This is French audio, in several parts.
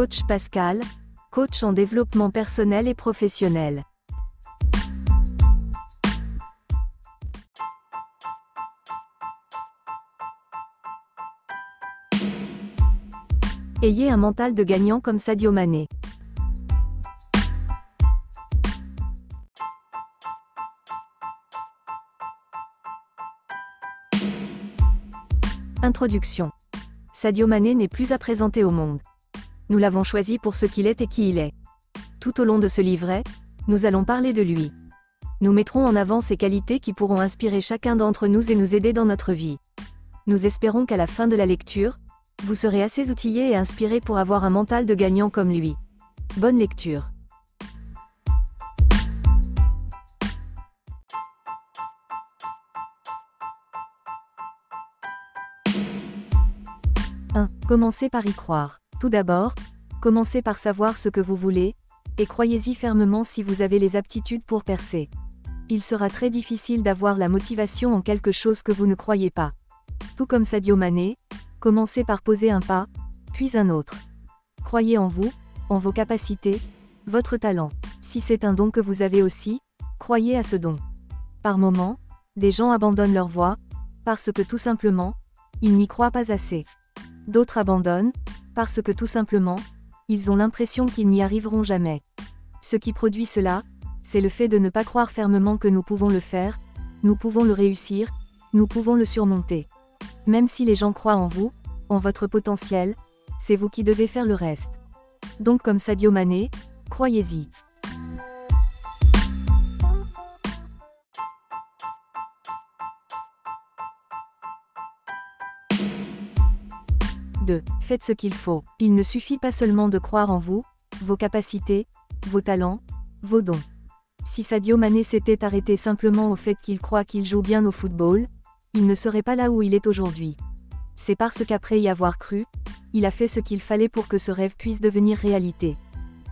Coach Pascal, coach en développement personnel et professionnel. Ayez un mental de gagnant comme Sadio Mané. Introduction. Sadio Mané n'est plus à présenter au monde. Nous l'avons choisi pour ce qu'il est et qui il est. Tout au long de ce livret, nous allons parler de lui. Nous mettrons en avant ses qualités qui pourront inspirer chacun d'entre nous et nous aider dans notre vie. Nous espérons qu'à la fin de la lecture, vous serez assez outillé et inspiré pour avoir un mental de gagnant comme lui. Bonne lecture. « 1. Commencez par y croire. Tout d'abord, commencez par savoir ce que vous voulez, et croyez-y fermement si vous avez les aptitudes pour percer. Il sera très difficile d'avoir la motivation en quelque chose que vous ne croyez pas. Tout comme Sadio Mané, commencez par poser un pas, puis un autre. Croyez en vous, en vos capacités, votre talent. Si c'est un don que vous avez aussi, croyez à ce don. Par moments, des gens abandonnent leur voie, parce que tout simplement, ils n'y croient pas assez. D'autres abandonnent, parce que tout simplement, ils ont l'impression qu'ils n'y arriveront jamais. Ce qui produit cela, c'est le fait de ne pas croire fermement que nous pouvons le faire, nous pouvons le réussir, nous pouvons le surmonter. Même si les gens croient en vous, en votre potentiel, c'est vous qui devez faire le reste. Donc comme Sadio Mané, croyez-y. Faites ce qu'il faut. Il ne suffit pas seulement de croire en vous, vos capacités, vos talents, vos dons. Si Sadio Mané s'était arrêté simplement au fait qu'il croit qu'il joue bien au football, il ne serait pas là où il est aujourd'hui. C'est parce qu'après y avoir cru, il a fait ce qu'il fallait pour que ce rêve puisse devenir réalité.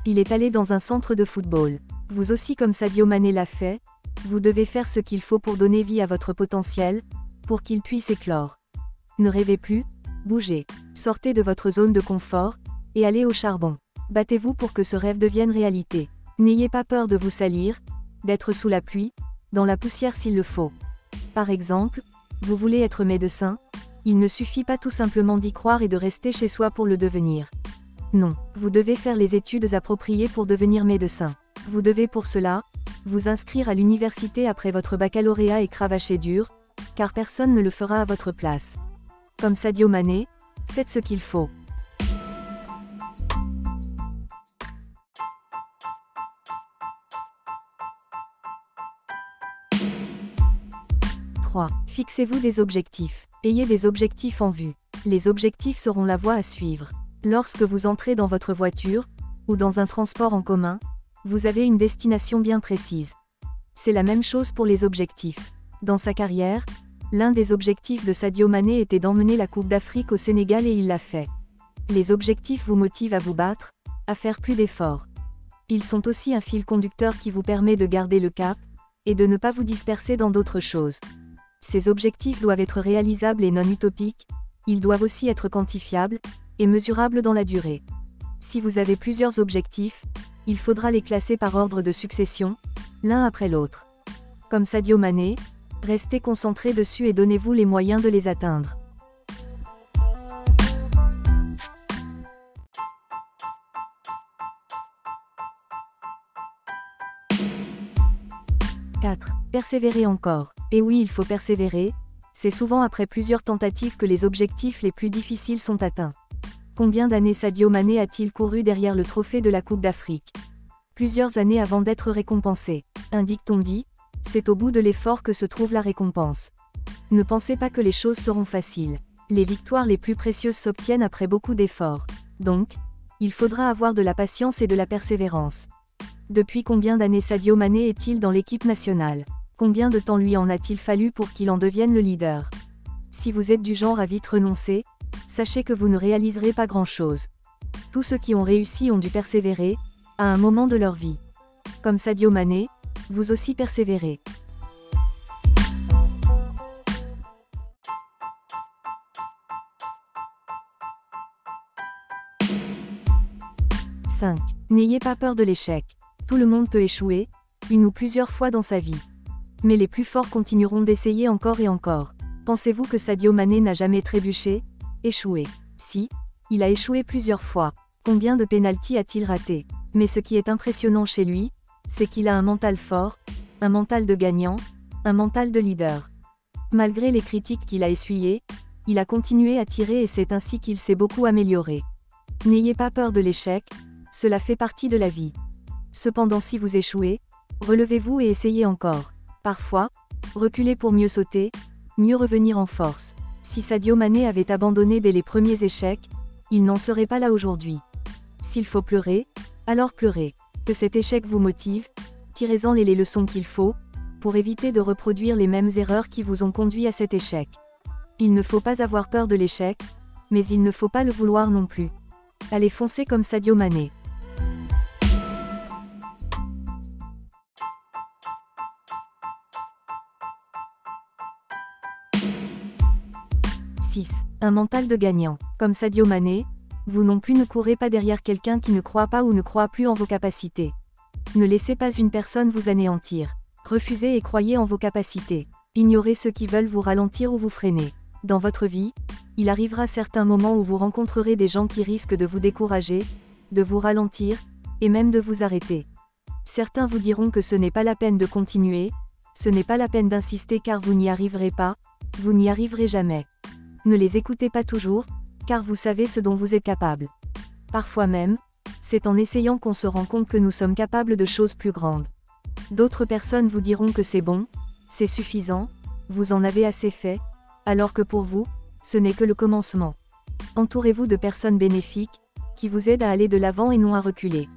Il est allé dans un centre de football. Vous aussi comme Sadio Mané l'a fait, vous devez faire ce qu'il faut pour donner vie à votre potentiel, pour qu'il puisse éclore. Ne rêvez plus, bougez. Sortez de votre zone de confort, et allez au charbon. Battez-vous pour que ce rêve devienne réalité. N'ayez pas peur de vous salir, d'être sous la pluie, dans la poussière s'il le faut. Par exemple, vous voulez être médecin, il ne suffit pas tout simplement d'y croire et de rester chez soi pour le devenir. Non, vous devez faire les études appropriées pour devenir médecin. Vous devez pour cela, vous inscrire à l'université après votre baccalauréat et cravacher dur, car personne ne le fera à votre place. Comme Sadio Mané, Faites ce qu'il faut. Fixez-vous des objectifs. Ayez des objectifs en vue. Les objectifs seront la voie à suivre. Lorsque vous entrez dans votre voiture, ou dans un transport en commun, vous avez une destination bien précise. C'est la même chose pour les objectifs. Dans sa carrière, L'un des objectifs de Sadio Mané était d'emmener la Coupe d'Afrique au Sénégal et il l'a fait. Les objectifs vous motivent à vous battre, à faire plus d'efforts. Ils sont aussi un fil conducteur qui vous permet de garder le cap, et de ne pas vous disperser dans d'autres choses. Ces objectifs doivent être réalisables et non utopiques, ils doivent aussi être quantifiables, et mesurables dans la durée. Si vous avez plusieurs objectifs, il faudra les classer par ordre de succession, l'un après l'autre. Comme Sadio Mané, Restez concentré dessus et donnez-vous les moyens de les atteindre. « 4. Persévérer encore. Et oui, il faut persévérer, c'est souvent après plusieurs tentatives que les objectifs les plus difficiles sont atteints. Combien d'années Sadio Mané a-t-il couru derrière le trophée de la Coupe d'Afrique? Plusieurs années avant d'être récompensé. Indique-t-on dit, c'est au bout de l'effort que se trouve la récompense. Ne pensez pas que les choses seront faciles. Les victoires les plus précieuses s'obtiennent après beaucoup d'efforts. Donc, il faudra avoir de la patience et de la persévérance. Depuis combien d'années Sadio Mané est-il dans l'équipe nationale? Combien de temps lui en a-t-il fallu pour qu'il en devienne le leader? Si vous êtes du genre à vite renoncer, sachez que vous ne réaliserez pas grand-chose. Tous ceux qui ont réussi ont dû persévérer, à un moment de leur vie. Comme Sadio Mané, vous aussi persévérez. 5. N'ayez pas peur de l'échec. Tout le monde peut échouer, une ou plusieurs fois dans sa vie. Mais les plus forts continueront d'essayer encore et encore. Pensez-vous que Sadio Mané n'a jamais trébuché? Échoué. Si, il a échoué plusieurs fois. Combien de pénalties a-t-il raté? Mais ce qui est impressionnant chez lui, c'est qu'il a un mental fort, un mental de gagnant, un mental de leader. Malgré les critiques qu'il a essuyées, il a continué à tirer et c'est ainsi qu'il s'est beaucoup amélioré. N'ayez pas peur de l'échec, cela fait partie de la vie. Cependant si vous échouez, relevez-vous et essayez encore. Parfois, reculez pour mieux sauter, mieux revenir en force. Si Sadio Mané avait abandonné dès les premiers échecs, il n'en serait pas là aujourd'hui. S'il faut pleurer, alors pleurez. Cet échec vous motive, tirez-en les leçons qu'il faut, pour éviter de reproduire les mêmes erreurs qui vous ont conduit à cet échec. Il ne faut pas avoir peur de l'échec, mais il ne faut pas le vouloir non plus. Allez foncer comme Sadio Mané. « 6. Un mental de gagnant. Comme Sadio Mané, vous non plus ne courez pas derrière quelqu'un qui ne croit pas ou ne croit plus en vos capacités. Ne laissez pas une personne vous anéantir. Refusez et croyez en vos capacités. Ignorez ceux qui veulent vous ralentir ou vous freiner. Dans votre vie, il arrivera certains moments où vous rencontrerez des gens qui risquent de vous décourager, de vous ralentir, et même de vous arrêter. Certains vous diront que ce n'est pas la peine de continuer, ce n'est pas la peine d'insister car vous n'y arriverez pas, vous n'y arriverez jamais. Ne les écoutez pas toujours, car vous savez ce dont vous êtes capable. Parfois même, c'est en essayant qu'on se rend compte que nous sommes capables de choses plus grandes. D'autres personnes vous diront que c'est bon, c'est suffisant, vous en avez assez fait, alors que pour vous, ce n'est que le commencement. Entourez-vous de personnes bénéfiques, qui vous aident à aller de l'avant et non à reculer.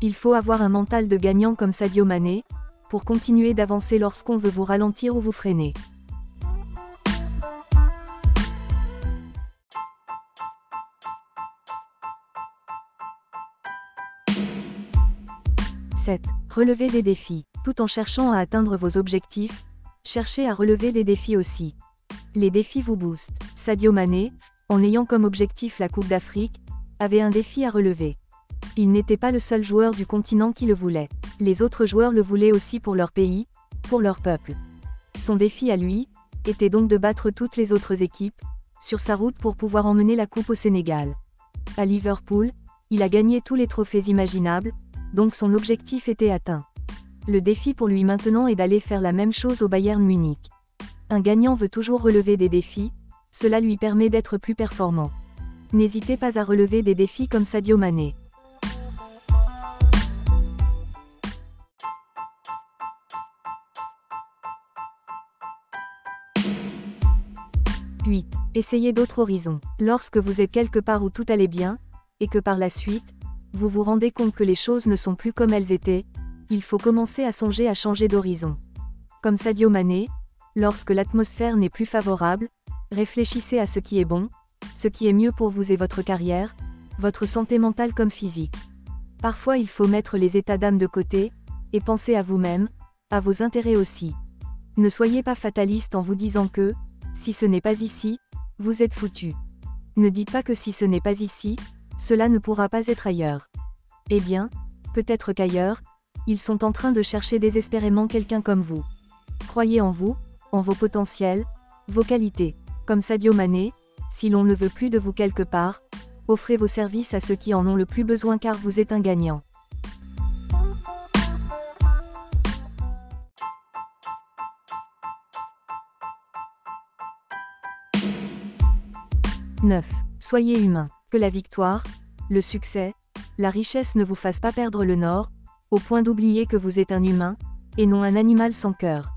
Il faut avoir un mental de gagnant comme Sadio Mané, pour continuer d'avancer lorsqu'on veut vous ralentir ou vous freiner. « 7. Relevez des défis. Tout en cherchant à atteindre vos objectifs, cherchez à relever des défis aussi. Les défis vous boostent. Sadio Mané, en ayant comme objectif la Coupe d'Afrique, avait un défi à relever. Il n'était pas le seul joueur du continent qui le voulait. Les autres joueurs le voulaient aussi pour leur pays, pour leur peuple. Son défi à lui, était donc de battre toutes les autres équipes, sur sa route pour pouvoir emmener la Coupe au Sénégal. À Liverpool, il a gagné tous les trophées imaginables, donc son objectif était atteint. Le défi pour lui maintenant est d'aller faire la même chose au Bayern Munich. Un gagnant veut toujours relever des défis, cela lui permet d'être plus performant. N'hésitez pas à relever des défis comme Sadio Mané. « 8. Essayez d'autres horizons. Lorsque vous êtes quelque part où tout allait bien, et que par la suite, vous vous rendez compte que les choses ne sont plus comme elles étaient, il faut commencer à songer à changer d'horizon. Comme Sadio Mané, lorsque l'atmosphère n'est plus favorable, réfléchissez à ce qui est bon, ce qui est mieux pour vous et votre carrière, votre santé mentale comme physique. Parfois il faut mettre les états d'âme de côté, et penser à vous-même, à vos intérêts aussi. Ne soyez pas fataliste en vous disant que, si ce n'est pas ici, vous êtes foutu. Ne dites pas que si ce n'est pas ici, cela ne pourra pas être ailleurs. Eh bien, peut-être qu'ailleurs, ils sont en train de chercher désespérément quelqu'un comme vous. Croyez en vous, en vos potentiels, vos qualités. Comme Sadio Mané, si l'on ne veut plus de vous quelque part, offrez vos services à ceux qui en ont le plus besoin car vous êtes un gagnant. « 9. Soyez humain. Que la victoire, le succès, la richesse ne vous fassent pas perdre le nord, au point d'oublier que vous êtes un humain, et non un animal sans cœur.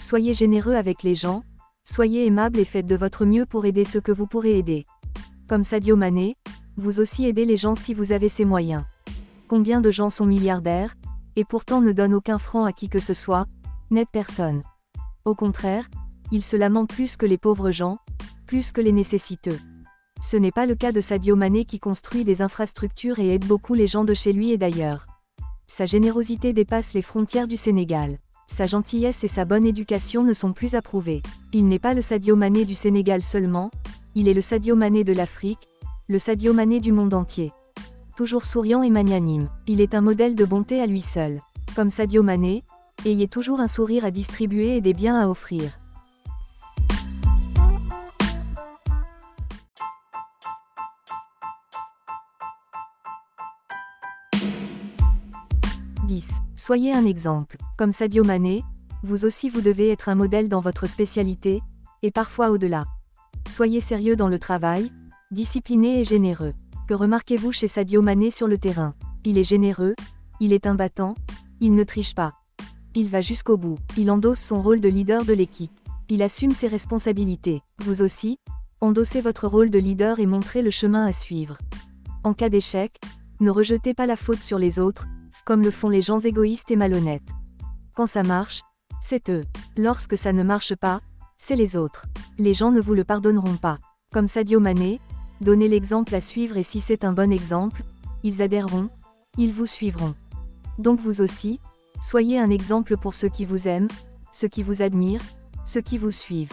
Soyez généreux avec les gens, soyez aimable et faites de votre mieux pour aider ceux que vous pourrez aider. Comme Sadio Mané, vous aussi aidez les gens si vous avez ces moyens. Combien de gens sont milliardaires, et pourtant ne donnent aucun franc à qui que ce soit, n'aident personne. Au contraire, ils se lamentent plus que les pauvres gens, plus que les nécessiteux. Ce n'est pas le cas de Sadio Mané qui construit des infrastructures et aide beaucoup les gens de chez lui et d'ailleurs. Sa générosité dépasse les frontières du Sénégal. Sa gentillesse et sa bonne éducation ne sont plus approuvées. Il n'est pas le Sadio Mané du Sénégal seulement, il est le Sadio Mané de l'Afrique, le Sadio Mané du monde entier. toujours souriant et magnanime. Il est un modèle de bonté à lui seul. Comme Sadio Mané, ayez toujours un sourire à distribuer et des biens à offrir. 10. Soyez un exemple. Comme Sadio Mané, vous aussi vous devez être un modèle dans votre spécialité, et parfois au-delà. Soyez sérieux dans le travail, discipliné et généreux. Que remarquez-vous chez Sadio Mané sur le terrain? Il est généreux, il est un battant, il ne triche pas. Il va jusqu'au bout, il endosse son rôle de leader de l'équipe. Il assume ses responsabilités. Vous aussi, endossez votre rôle de leader et montrez le chemin à suivre. En cas d'échec, ne rejetez pas la faute sur les autres, comme le font les gens égoïstes et malhonnêtes. Quand ça marche, c'est eux. Lorsque ça ne marche pas, c'est les autres. Les gens ne vous le pardonneront pas. Comme Sadio Mané, donnez l'exemple à suivre et si c'est un bon exemple, ils adhéreront, ils vous suivront. Donc vous aussi, soyez un exemple pour ceux qui vous aiment, ceux qui vous admirent, ceux qui vous suivent.